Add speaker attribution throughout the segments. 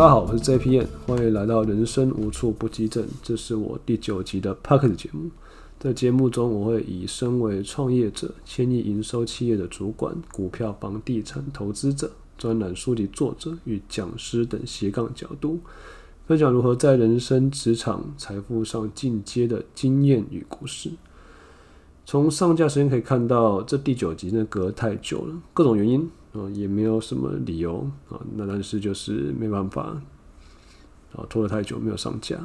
Speaker 1: 大家好，我是 JPN，欢迎来到人生无处不击阵。这是我第九集的 Podcast 节目。在节目中，我会以身为创业者、千亿营收企业的主管、股票、房地产投资者、专栏书籍作者与讲师等斜杠角度，分享如何在人生、职场、财富上进阶的经验与故事。从上架时间可以看到，这第九集呢隔太久了，各种原因。啊，也没有什么理由啊，那但是就是没办法啊，拖了太久没有上架。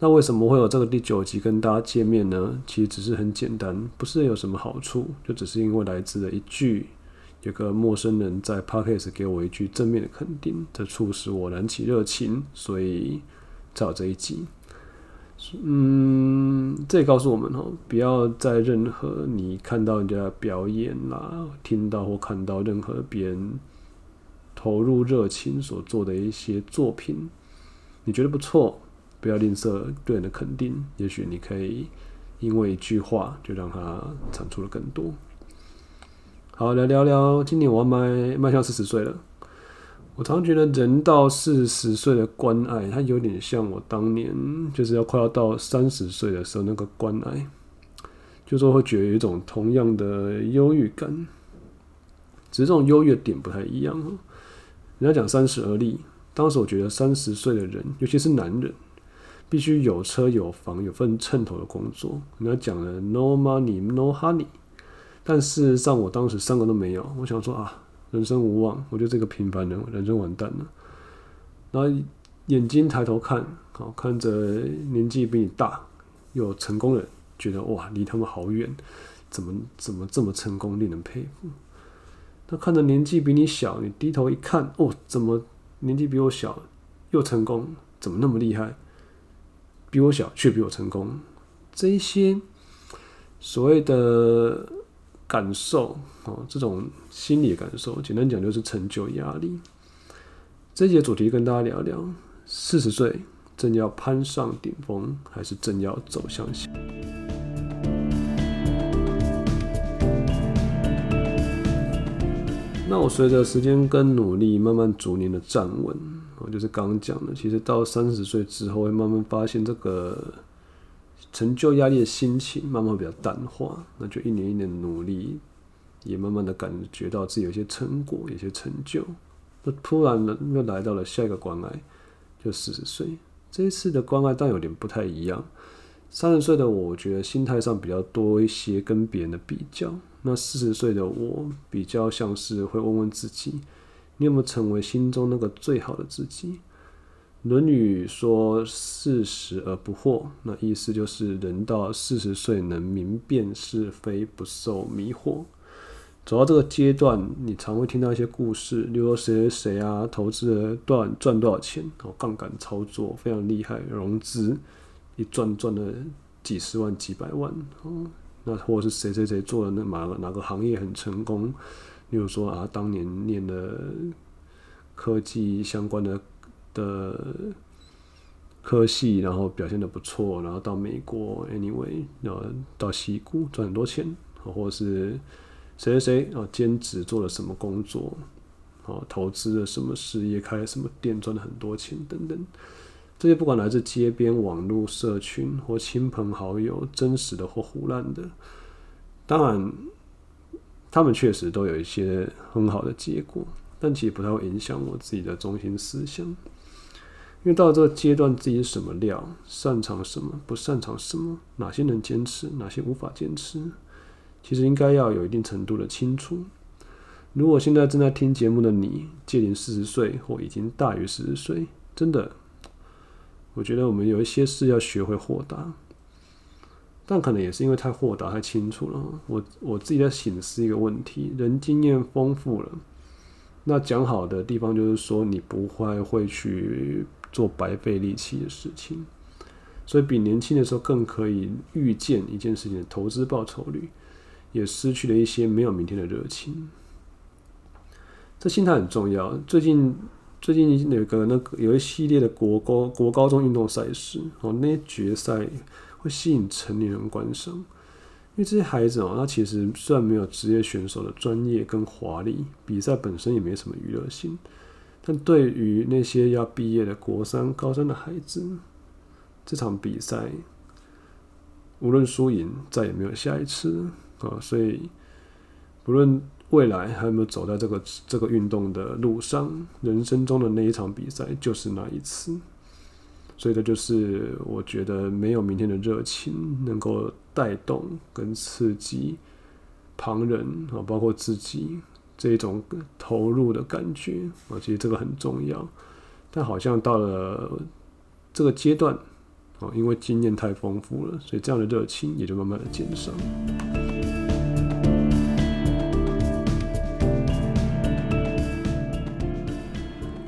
Speaker 1: 那为什么会有这个第九集跟大家见面呢？其实只是很简单，不是有什么好处，就只是因为来自了一句，有个陌生人在 Podcast 给我一句正面的肯定，这促使我燃起热情，所以才有这一集。嗯，这也告诉我们哦，不要在任何你看到人家表演啦，听到或看到任何别人投入热情所做的一些作品，你觉得不错，不要吝啬对人的肯定。也许你可以因为一句话，就让他产出了更多。好，来聊聊，今年我要迈迈向四十岁了。我常常觉得人到四十岁的关爱，它有点像我当年就是要快要到三十岁的时候那个关爱，就说会觉得有一种同样的忧郁感，只是这种忧郁的点不太一样。人家讲三十而立，当时我觉得三十岁的人，尤其是男人，必须有车有房有份称头的工作。人家讲了 “no money no honey”，但事实上我当时三个都没有。我想说啊。人生无望，我觉得这个平凡人，人生完蛋了。然后眼睛抬头看，好看着年纪比你大又成功的人，觉得哇，离他们好远，怎么怎么这么成功，令人佩服。那看着年纪比你小，你低头一看，哦，怎么年纪比我小又成功，怎么那么厉害？比我小却比我成功，这些所谓的。感受哦，这种心理感受，简单讲就是成就压力。这节主题跟大家聊聊：四十岁正要攀上顶峰，还是正要走向下？那我随着时间跟努力，慢慢逐年的站稳。我就是刚刚讲的，其实到三十岁之后，会慢慢发现这个。成就压力的心情慢慢比较淡化，那就一年一年努力，也慢慢的感觉到自己有些成果，有些成就。那突然呢，又来到了下一个关爱，就四十岁。这一次的关爱但有点不太一样。三十岁的我，觉得心态上比较多一些跟别人的比较。那四十岁的我，比较像是会问问自己，你有没有成为心中那个最好的自己？《论语》说：“四十而不惑”，那意思就是人到四十岁能明辨是非，不受迷惑。走到这个阶段，你常会听到一些故事，例如说谁谁谁啊，投资了多少赚多少钱，哦，杠杆操作非常厉害，融资一赚赚了几十万、几百万，哦，那或者是谁谁谁做了那哪个哪个行业很成功，例如说啊，当年念的科技相关的。的科系，然后表现的不错，然后到美国，anyway，然后到西谷赚很多钱，或者是谁谁谁啊，兼职做了什么工作，啊，投资了什么事业，开了什么店，赚了很多钱等等，这些不管来自街边、网络社群或亲朋好友，真实的或胡乱的，当然，他们确实都有一些很好的结果，但其实不太会影响我自己的中心思想。因为到了这个阶段，自己什么料，擅长什么，不擅长什么，哪些能坚持，哪些无法坚持，其实应该要有一定程度的清楚。如果现在正在听节目的你，届临四十岁或已经大于四十岁，真的，我觉得我们有一些事要学会豁达，但可能也是因为太豁达、太清楚了。我我自己在省思一个问题：人经验丰富了，那讲好的地方就是说，你不会会去。做白费力气的事情，所以比年轻的时候更可以预见一件事情的投资报酬率，也失去了一些没有明天的热情。这心态很重要。最近最近有个那个有一系列的国高国高中运动赛事哦，那些决赛会吸引成年人观赏，因为这些孩子哦，他其实虽然没有职业选手的专业跟华丽，比赛本身也没什么娱乐性。但对于那些要毕业的国三、高三的孩子，这场比赛无论输赢，再也没有下一次啊！所以，不论未来还有没有走在这个这个运动的路上，人生中的那一场比赛就是那一次。所以，这就是我觉得没有明天的热情，能够带动跟刺激旁人啊，包括自己这一种投入的感觉啊，其实这个很重要。但好像到了这个阶段因为经验太丰富了，所以这样的热情也就慢慢的减少。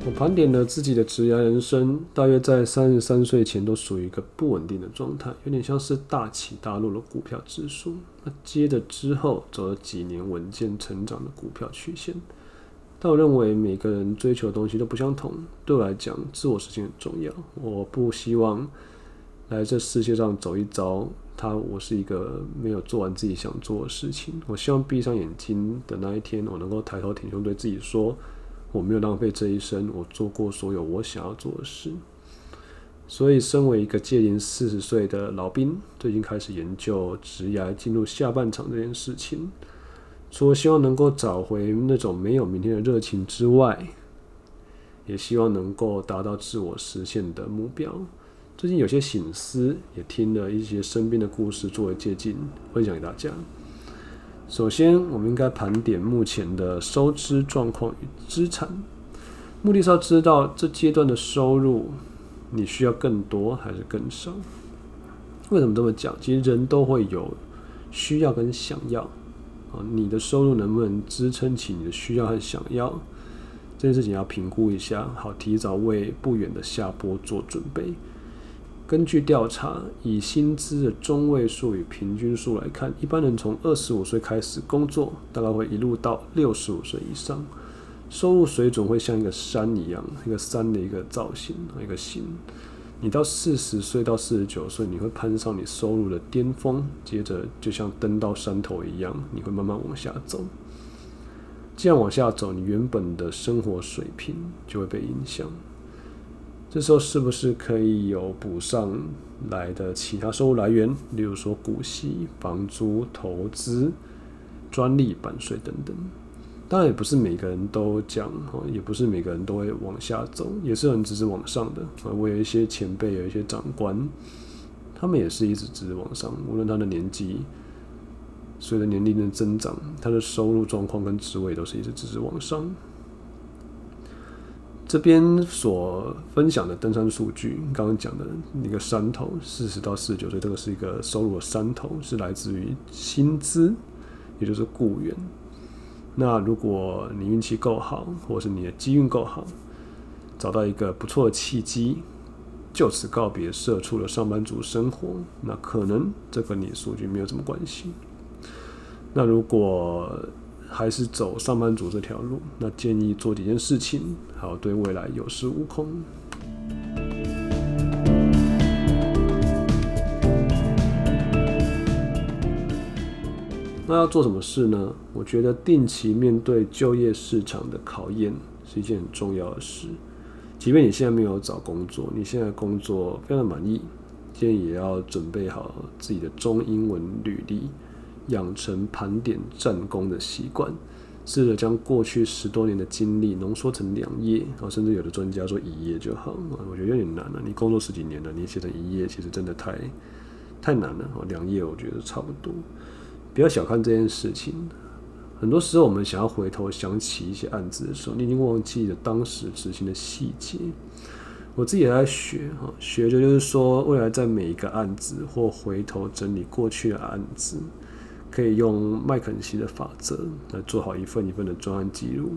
Speaker 1: 我盘点了自己的职业人生，大约在三十三岁前都属于一个不稳定的状态，有点像是大起大落的股票指数。那接着之后走了几年稳健成长的股票曲线。但我认为每个人追求的东西都不相同，对我来讲，自我实现很重要。我不希望来这世界上走一遭，他我是一个没有做完自己想做的事情。我希望闭上眼睛的那一天，我能够抬头挺胸对自己说。我没有浪费这一生，我做过所有我想要做的事。所以，身为一个届临四十岁的老兵，最近开始研究职涯进入下半场这件事情。除了希望能够找回那种没有明天的热情之外，也希望能够达到自我实现的目标。最近有些醒思，也听了一些身边的故事作为借鉴，分享给大家。首先，我们应该盘点目前的收支状况与资产，目的是要知道这阶段的收入你需要更多还是更少。为什么这么讲？其实人都会有需要跟想要啊，你的收入能不能支撑起你的需要和想要？这件事情要评估一下，好提早为不远的下坡做准备。根据调查，以薪资的中位数与平均数来看，一般人从二十五岁开始工作，大概会一路到六十五岁以上，收入水准会像一个山一样，一个山的一个造型，一个形。你到四十岁到四十九岁，你会攀上你收入的巅峰，接着就像登到山头一样，你会慢慢往下走。这样往下走，你原本的生活水平就会被影响。这时候是不是可以有补上来的其他收入来源？例如说股息、房租、投资、专利、版税等等。当然也不是每个人都讲，也不是每个人都会往下走，也是有人直直往上的。我有一些前辈，有一些长官，他们也是一直直直往上，无论他的年纪，随着年龄的增长，他的收入状况跟职位都是一直直直往上。这边所分享的登山数据，刚刚讲的一个山头，四十到四十九岁，这个是一个收入的山头，是来自于薪资，也就是雇员。那如果你运气够好，或是你的机运够好，找到一个不错的契机，就此告别社畜的上班族生活，那可能这跟你数据没有什么关系。那如果还是走上班族这条路，那建议做几件事情，好对未来有恃无恐。那要做什么事呢？我觉得定期面对就业市场的考验是一件很重要的事。即便你现在没有找工作，你现在工作非常满意，建议也要准备好自己的中英文履历。养成盘点战功的习惯，试着将过去十多年的经历浓缩成两页，甚至有的专家说一页就好。我觉得有点难了。你工作十几年了，你写成一页，其实真的太太难了。两页我觉得差不多。不要小看这件事情。很多时候，我们想要回头想起一些案子的时候，你已经忘记了当时执行的细节。我自己也在学，哈，学着就是说，未来在每一个案子或回头整理过去的案子。可以用麦肯锡的法则来做好一份一份的专案记录。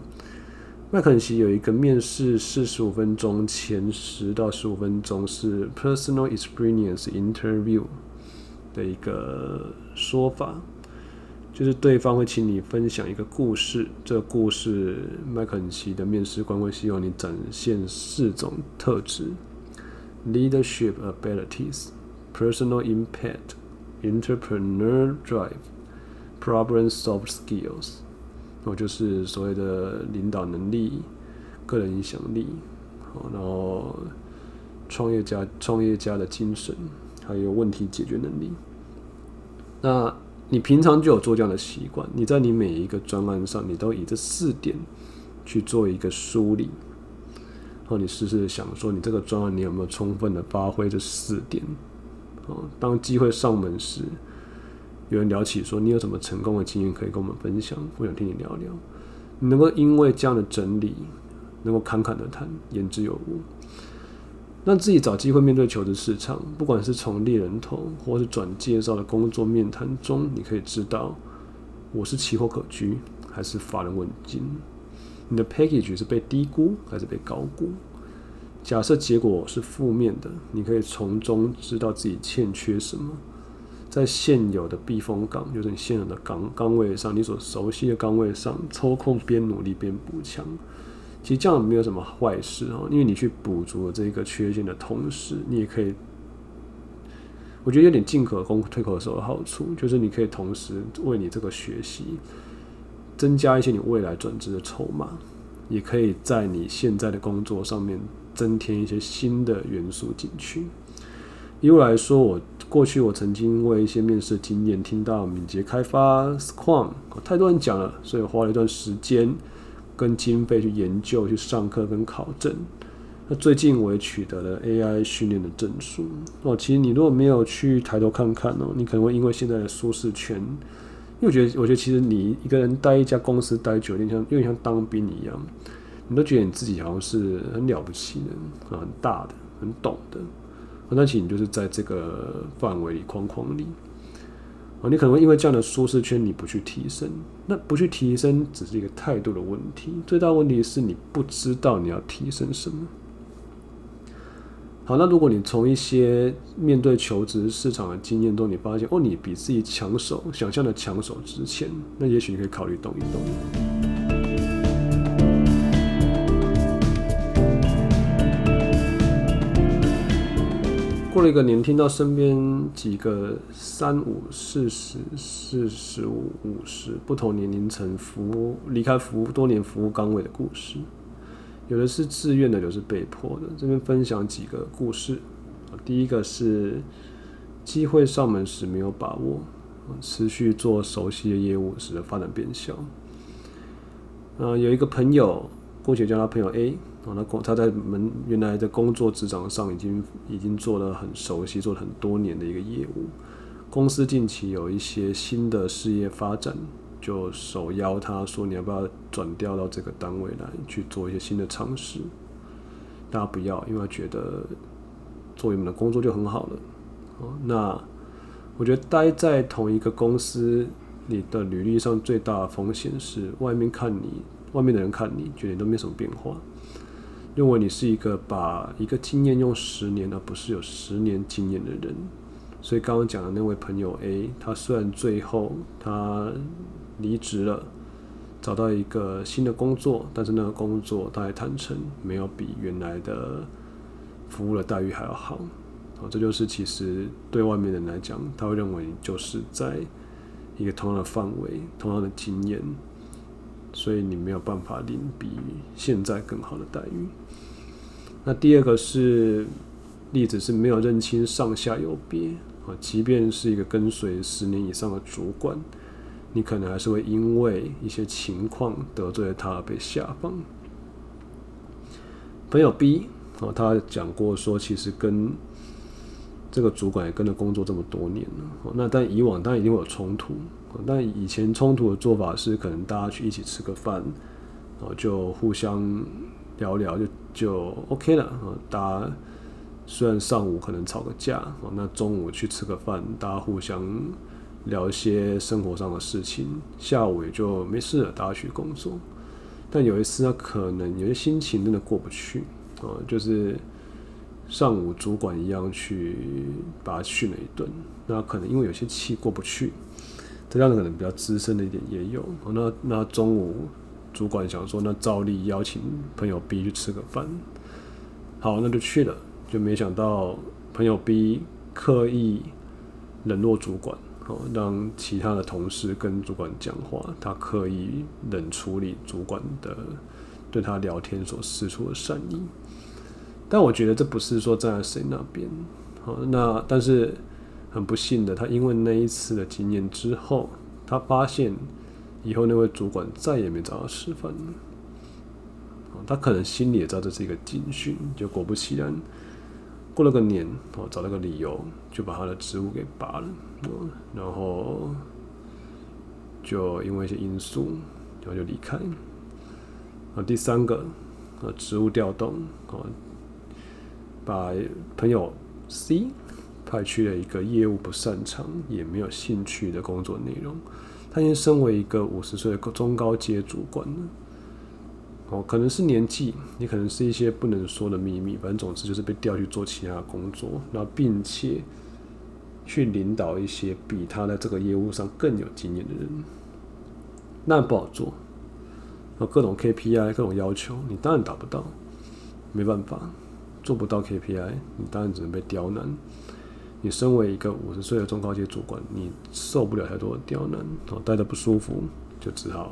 Speaker 1: 麦肯锡有一个面试四十五分钟，前十到十五分钟是 personal experience interview 的一个说法，就是对方会请你分享一个故事，这个故事麦肯锡的面试官会希望你展现四种特质：leadership abilities、personal impact、entrepreneur drive。Problem solve skills，我就是所谓的领导能力、个人影响力，然后创业家创业家的精神，还有问题解决能力。那你平常就有做这样的习惯，你在你每一个专案上，你都以这四点去做一个梳理。然后你试试想说，你这个专案你有没有充分的发挥这四点？哦，当机会上门时，有人聊起说你有什么成功的经验可以跟我们分享，我想听你聊聊。你能够因为这样的整理，能够侃侃的谈，言之有物，让自己找机会面对求职市场，不管是从猎人头或是转介绍的工作面谈中，你可以知道我是奇货可居还是乏人问津。你的 package 是被低估还是被高估？假设结果是负面的，你可以从中知道自己欠缺什么，在现有的避风港，就是你现有的岗岗位上，你所熟悉的岗位上抽空边努力边补强。其实这样没有什么坏事哦，因为你去补足了这个缺陷的同时，你也可以，我觉得有点进可攻退可守的好处，就是你可以同时为你这个学习。增加一些你未来转职的筹码，也可以在你现在的工作上面增添一些新的元素进去。以我来说，我过去我曾经为一些面试经验听到敏捷开发、Scrum，太多人讲了，所以花了一段时间跟经费去研究、去上课跟考证。那最近我也取得了 AI 训练的证书。哦，其实你如果没有去抬头看看哦，你可能会因为现在的舒适圈。因为我觉得，我觉得其实你一个人待一家公司待久，有点像，有点像当兵一样，你都觉得你自己好像是很了不起的，啊，很大的，很懂的，那其实你就是在这个范围里框框里，啊，你可能会因为这样的舒适圈，你不去提升，那不去提升只是一个态度的问题，最大问题是你不知道你要提升什么。好，那如果你从一些面对求职市场的经验中，你发现哦，你比自己抢手，想象的抢手值钱，那也许你可以考虑动一动。过了一个年，听到身边几个三五、四十、四十五、五十不同年龄层服务离开服务多年服务岗位的故事。有的是自愿的，有的是被迫的。这边分享几个故事。第一个是机会上门时没有把握，持续做熟悉的业务使得发展变小。有一个朋友，姑且叫他朋友 A，哦那他在门原来的工作职场上已经已经做了很熟悉，做了很多年的一个业务。公司近期有一些新的事业发展。就手邀他说：“你要不要转调到这个单位来去做一些新的尝试？”大家不要，因为他觉得做你们的工作就很好了。哦，那我觉得待在同一个公司，你的履历上最大的风险是外面看你，外面的人看你觉得你都没什么变化，认为你是一个把一个经验用十年，而不是有十年经验的人。所以刚刚讲的那位朋友 A，他虽然最后他。离职了，找到一个新的工作，但是那个工作他还坦诚没有比原来的服务的待遇还要好。啊，这就是其实对外面人来讲，他会认为你就是在一个同样的范围、同样的经验，所以你没有办法领比现在更好的待遇。那第二个是例子是没有认清上下有别啊，即便是一个跟随十年以上的主管。你可能还是会因为一些情况得罪了他而被下放。朋友 B 啊，他讲过说，其实跟这个主管也跟着工作这么多年了，那但以往当然一定会有冲突，但以前冲突的做法是，可能大家去一起吃个饭，然后就互相聊聊就就 OK 了。大家虽然上午可能吵个架，那中午去吃个饭，大家互相。聊一些生活上的事情，下午也就没事了，大家去工作。但有一次，他可能有些心情真的过不去哦，就是上午主管一样去把他训了一顿。那可能因为有些气过不去，这样可能比较资深的一点也有。那那中午主管想说，那照例邀请朋友 B 去吃个饭。好，那就去了，就没想到朋友 B 刻意冷落主管。哦让其他的同事跟主管讲话，他刻意冷处理主管的对他聊天所释出的善意。但我觉得这不是说站在谁那边，好，那但是很不幸的，他因为那一次的经验之后，他发现以后那位主管再也没找他吃饭。他可能心里也知道这是一个警讯，就果不其然，过了个年，哦，找了个理由就把他的职务给拔了，然后就因为一些因素，然后就离开。啊，第三个，啊，职务调动，啊，把朋友 C 派去了一个业务不擅长也没有兴趣的工作内容。他已经身为一个五十岁的中高阶主管了。哦，可能是年纪，也可能是一些不能说的秘密，反正总之就是被调去做其他工作，然后并且去领导一些比他在这个业务上更有经验的人，那不好做。有各种 KPI，各种要求，你当然达不到，没办法，做不到 KPI，你当然只能被刁难。你身为一个五十岁的中高阶主管，你受不了太多的刁难，哦，待得不舒服，就只好。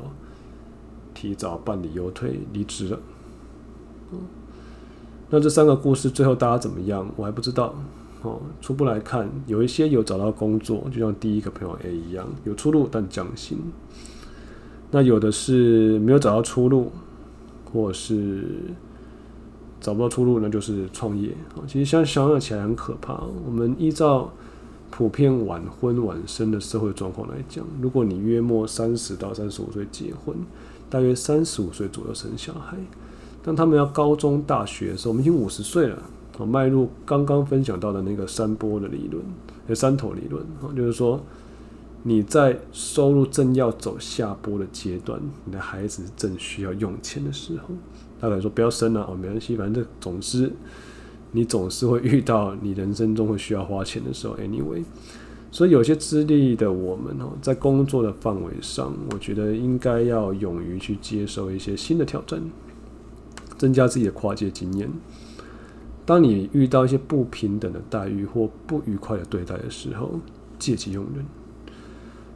Speaker 1: 提早办理优退离职了。那这三个故事最后大家怎么样？我还不知道。哦，初步来看，有一些有找到工作，就像第一个朋友 A 一样，有出路但降薪。那有的是没有找到出路，或是找不到出路，那就是创业。其实现在想想起来很可怕。我们依照普遍晚婚晚生的社会状况来讲，如果你约莫三十到三十五岁结婚。大约三十五岁左右生小孩，当他们要高中、大学的时候，我们已经五十岁了。哦，迈入刚刚分享到的那个三波的理论，呃，山头理论，哦，就是说你在收入正要走下坡的阶段，你的孩子正需要用钱的时候，大概说不要生了，哦，没关系，反正总之你总是会遇到你人生中会需要花钱的时候。Anyway。所以有些资历的我们哦，在工作的范围上，我觉得应该要勇于去接受一些新的挑战，增加自己的跨界经验。当你遇到一些不平等的待遇或不愉快的对待的时候，借机用人。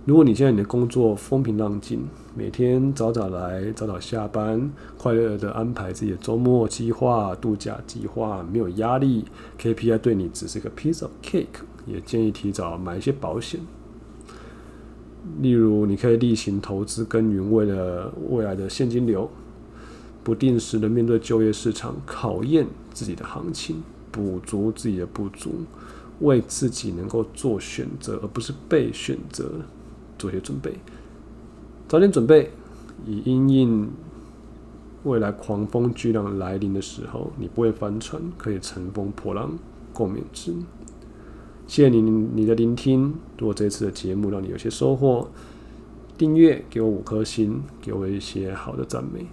Speaker 1: 如果你现在你的工作风平浪静，每天早早来，早早下班，快乐的安排自己的周末计划、度假计划，没有压力，KPI 对你只是个 piece of cake。也建议提早买一些保险，例如你可以例行投资耕耘，为了未来的现金流，不定时的面对就业市场考验自己的行情，补足自己的不足，为自己能够做选择而不是被选择做些准备，早点准备，以因应未来狂风巨浪来临的时候，你不会翻船，可以乘风破浪，共勉之。谢谢你你的聆听。如果这次的节目让你有些收获，订阅给我五颗星，给我一些好的赞美，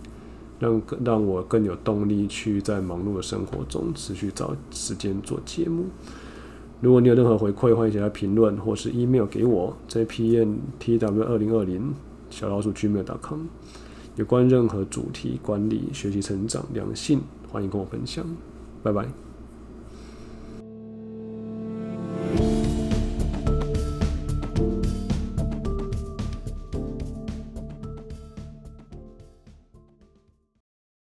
Speaker 1: 让让我更有动力去在忙碌的生活中持续找时间做节目。如果你有任何回馈，欢迎写在评论或是 email 给我，，jpn.tw 二零二零小老鼠 gmail.com。有关任何主题、管理、学习、成长、良性，欢迎跟我分享。拜拜。